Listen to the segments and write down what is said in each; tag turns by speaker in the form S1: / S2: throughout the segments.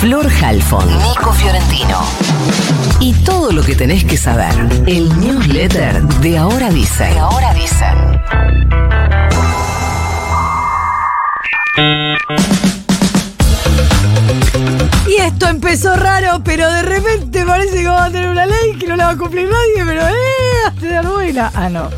S1: Flor Halfon, Nico Fiorentino. Y todo lo que tenés que saber. El newsletter de Ahora Dice. De Ahora Dice.
S2: Y esto empezó raro, pero de repente parece que vamos a tener una ley que no la va a cumplir nadie, pero ¡eh! Hasta de buena. Ah, no.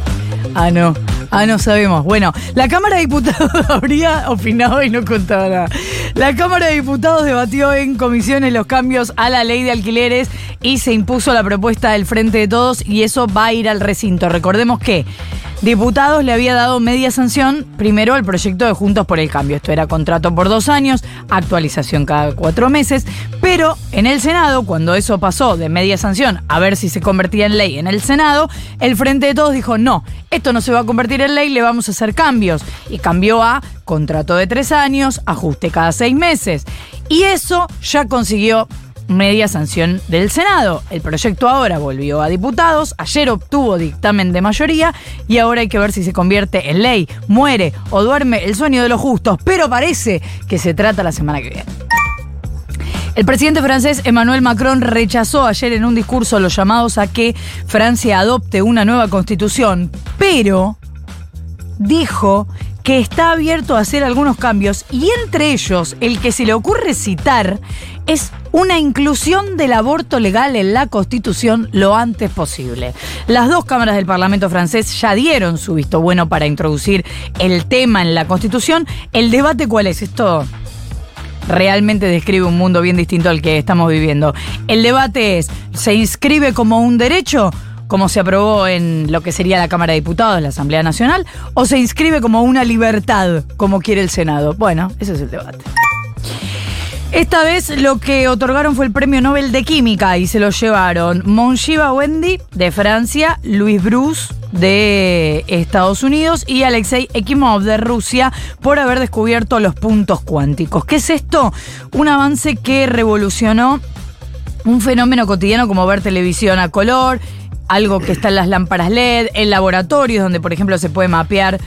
S2: Ah, no. Ah, no sabemos. Bueno, la Cámara de Diputados habría opinado y no contaba nada. La Cámara de Diputados debatió en comisiones los cambios a la ley de alquileres y se impuso la propuesta del Frente de Todos y eso va a ir al recinto. Recordemos que Diputados le había dado media sanción primero al proyecto de Juntos por el Cambio. Esto era contrato por dos años, actualización cada cuatro meses, pero en el Senado, cuando eso pasó de media sanción a ver si se convertía en ley en el Senado, el Frente de Todos dijo, no, esto no se va a convertir en ley, le vamos a hacer cambios. Y cambió a contrato de tres años, ajuste cada seis meses. Y eso ya consiguió media sanción del Senado. El proyecto ahora volvió a diputados, ayer obtuvo dictamen de mayoría y ahora hay que ver si se convierte en ley, muere o duerme el sueño de los justos, pero parece que se trata la semana que viene. El presidente francés Emmanuel Macron rechazó ayer en un discurso los llamados a que Francia adopte una nueva constitución, pero dijo que está abierto a hacer algunos cambios y entre ellos el que se le ocurre citar es una inclusión del aborto legal en la Constitución lo antes posible. Las dos cámaras del Parlamento francés ya dieron su visto bueno para introducir el tema en la Constitución. ¿El debate cuál es? Esto realmente describe un mundo bien distinto al que estamos viviendo. El debate es, ¿se inscribe como un derecho? Como se aprobó en lo que sería la Cámara de Diputados, la Asamblea Nacional, o se inscribe como una libertad, como quiere el Senado. Bueno, ese es el debate. Esta vez lo que otorgaron fue el Premio Nobel de Química y se lo llevaron Monshiva Wendy de Francia, Luis Bruce de Estados Unidos y Alexei Ekimov de Rusia por haber descubierto los puntos cuánticos. ¿Qué es esto? Un avance que revolucionó un fenómeno cotidiano como ver televisión a color, algo que está en las lámparas LED, en laboratorios donde por ejemplo se puede mapear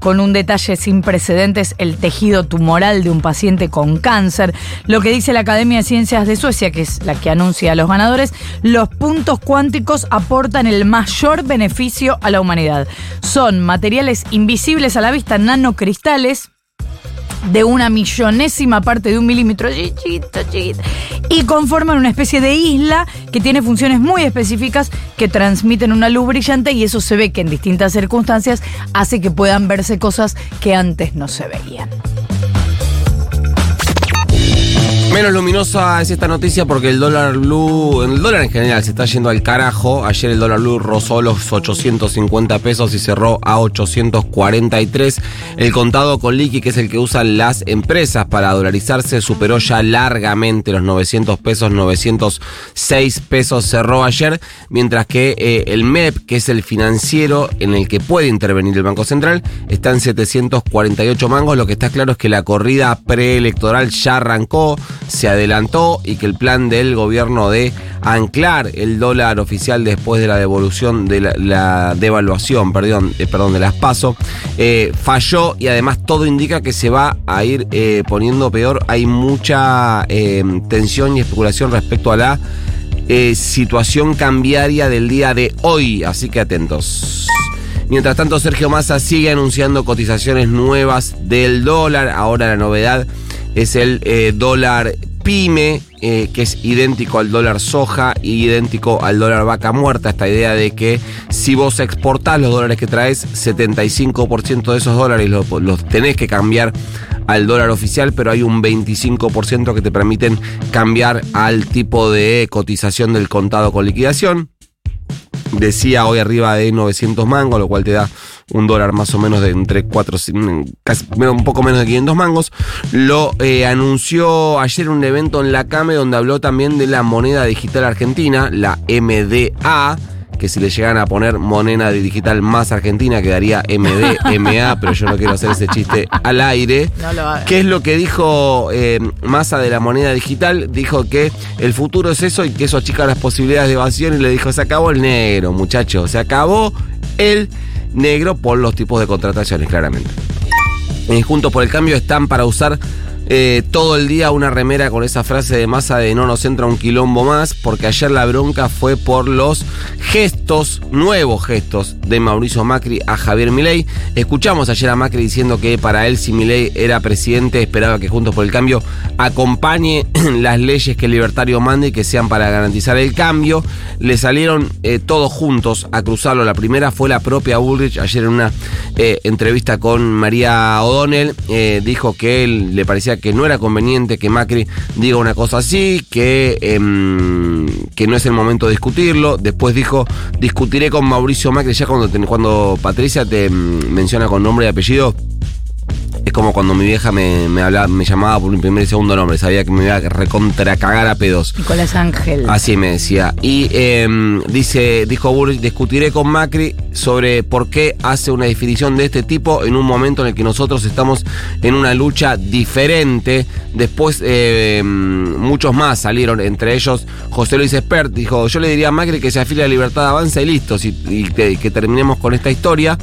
S2: con un detalle sin precedentes el tejido tumoral de un paciente con cáncer. Lo que dice la Academia de Ciencias de Suecia, que es la que anuncia a los ganadores, los puntos cuánticos aportan el mayor beneficio a la humanidad. Son materiales invisibles a la vista, nanocristales, de una millonésima parte de un milímetro, y conforman una especie de isla que tiene funciones muy específicas que transmiten una luz brillante y eso se ve que en distintas circunstancias hace que puedan verse cosas que antes no se veían.
S3: Menos luminosa es esta noticia porque el dólar blue, el dólar en general se está yendo al carajo. Ayer el dólar blue rozó los 850 pesos y cerró a 843. El contado con liqui, que es el que usan las empresas para dolarizarse, superó ya largamente los 900 pesos, 906 pesos cerró ayer, mientras que eh, el MEP, que es el financiero en el que puede intervenir el Banco Central, está en 748 mangos. Lo que está claro es que la corrida preelectoral ya arrancó se adelantó y que el plan del gobierno de anclar el dólar oficial después de la devolución de la, devaluación, perdón, eh, perdón, de las PASO, eh, falló y además todo indica que se va a ir eh, poniendo peor. Hay mucha tensión y especulación respecto a la situación cambiaria del día de hoy, así que atentos. Mientras tanto, Sergio Massa sigue anunciando cotizaciones nuevas del dólar. Ahora la novedad es el eh, dólar pyme, eh, que es idéntico al dólar soja y idéntico al dólar vaca muerta. Esta idea de que si vos exportás los dólares que traes, 75% de esos dólares los, los, tenés que cambiar al dólar oficial, pero hay un 25% que te permiten cambiar al tipo de cotización del contado con liquidación. Decía hoy arriba de 900 mangos, lo cual te da un dólar más o menos de entre 4, casi, un poco menos de 500 mangos. Lo eh, anunció ayer un evento en la CAME donde habló también de la moneda digital argentina, la MDA que si le llegan a poner moneda digital más argentina quedaría MDMA, pero yo no quiero hacer ese chiste al aire. ¿Qué es lo que dijo eh, Massa de la moneda digital? Dijo que el futuro es eso y que eso achica las posibilidades de evasión y le dijo, se acabó el negro, muchachos, se acabó el negro por los tipos de contrataciones, claramente. En Juntos por el Cambio están para usar eh, todo el día una remera con esa frase de masa de no nos entra un quilombo más, porque ayer la bronca fue por los gestos, nuevos gestos de Mauricio Macri a Javier Milei. Escuchamos ayer a Macri diciendo que para él si Milei era presidente esperaba que Juntos por el Cambio acompañe las leyes que el libertario mande y que sean para garantizar el cambio. Le salieron eh, todos juntos a cruzarlo. La primera fue la propia Bullrich ayer en una eh, entrevista con María O'Donnell. dijo que él le parecía que no era conveniente que Macri diga una cosa así, que, em, que no es el momento de discutirlo. Después dijo, discutiré con Mauricio Macri, ya cuando, cuando Patricia te em, menciona con nombre y apellido, es como cuando mi vieja me, me, hablaba, me llamaba por mi primer y segundo nombre. Sabía que me iba a recontra cagar a pedos.
S2: Nicolás Ángel.
S3: Así me decía. Y em, dice, dijo Burrich, discutiré con Macri sobre por qué hace una definición de este tipo en un momento en el que nosotros estamos en una lucha diferente. Después em, muchos más salieron, entre ellos José Luis Espert. Dijo, yo le diría a Macri que se afile a Libertad Avanza y listo, y, que terminemos con esta historia.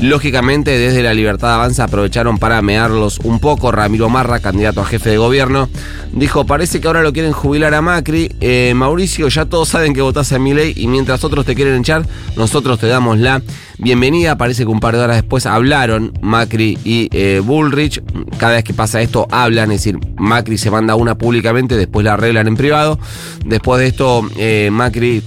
S3: Lógicamente, desde la Libertad Avanza aprovecharon para mearlos un poco. Ramiro Marra, candidato a jefe de gobierno, dijo, parece que ahora lo quieren jubilar a Macri. Eh, Mauricio, ya todos saben que votás a mi ley y mientras otros te quieren echar, nosotros te damos la bienvenida. Parece que un par de horas después hablaron Macri y eh, Bullrich. Cada vez que pasa esto hablan, es decir, Macri se manda una públicamente, después la arreglan en privado. Después de esto, eh, Macri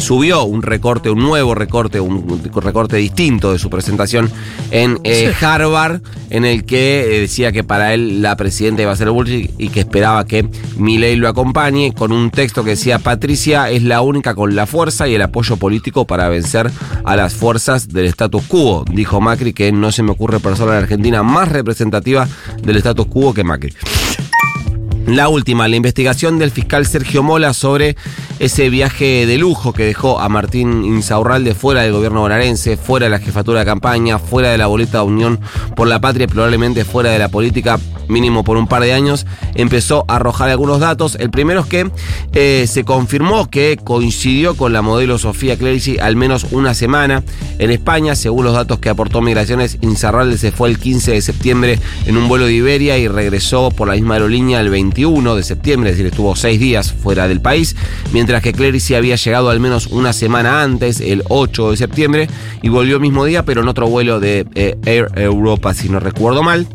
S3: subió un recorte, un nuevo recorte, un recorte distinto de su presentación en eh, Harvard, en el que eh, decía que para él la presidenta iba a ser Bullrich y que esperaba que Milei lo acompañe, con un texto que decía Patricia es la única con la fuerza y el apoyo político para vencer a las fuerzas del status quo. Dijo Macri que no se me ocurre persona en Argentina más representativa del status quo que Macri. La última, la investigación del fiscal Sergio Mola sobre ese viaje de lujo que dejó a Martín Insaurralde fuera del gobierno bonaerense, fuera de la jefatura de campaña, fuera de la boleta de Unión por la Patria, probablemente fuera de la política mínimo por un par de años, empezó a arrojar algunos datos. El primero es que eh, se confirmó que coincidió con la modelo Sofía Clerici al menos una semana en España, según los datos que aportó Migraciones, Insaurralde se fue el 15 de septiembre en un vuelo de Iberia y regresó por la misma aerolínea el 21 de septiembre, es decir, estuvo seis días fuera del país, mientras que Clerici había llegado al menos una semana antes, el 8 de septiembre, y volvió el mismo día, pero en otro vuelo de eh, Air Europa, si no recuerdo mal.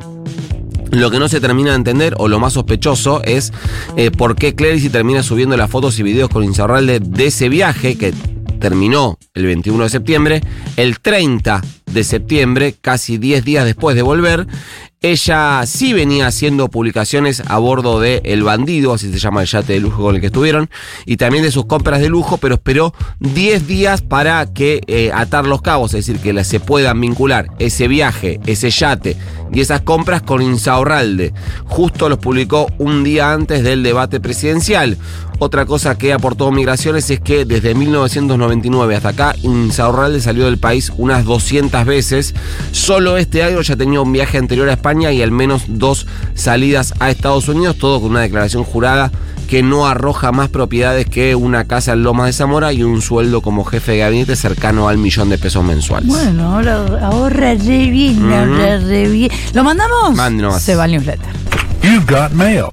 S3: Lo que no se termina de entender, o lo más sospechoso, es eh, por qué Clerici termina subiendo las fotos y videos con Insaurralde de ese viaje que terminó el 21 de septiembre, el 30 de septiembre, casi 10 días después de volver, ella sí venía haciendo publicaciones a bordo de El Bandido, así se llama el yate de lujo con el que estuvieron, y también de sus compras de lujo, pero esperó 10 días para que eh, atar los cabos, es decir, que se puedan vincular ese viaje, ese yate y esas compras con Insaurralde. Justo los publicó un día antes del debate presidencial. Otra cosa que aportó Migraciones es que desde 1999 hasta acá Insaurralde salió del país unas 200 veces. Solo este año ya tenía un viaje anterior a España y al menos dos salidas a Estados Unidos, todo con una declaración jurada que no arroja más propiedades que una casa en Lomas de Zamora y un sueldo como jefe de gabinete cercano al millón de pesos mensuales.
S2: Bueno, ahora ahorra re bien, ahorra re bien. ¿Lo mandamos?
S3: Mándenos.
S2: Se va el newsletter.
S4: You've got mail.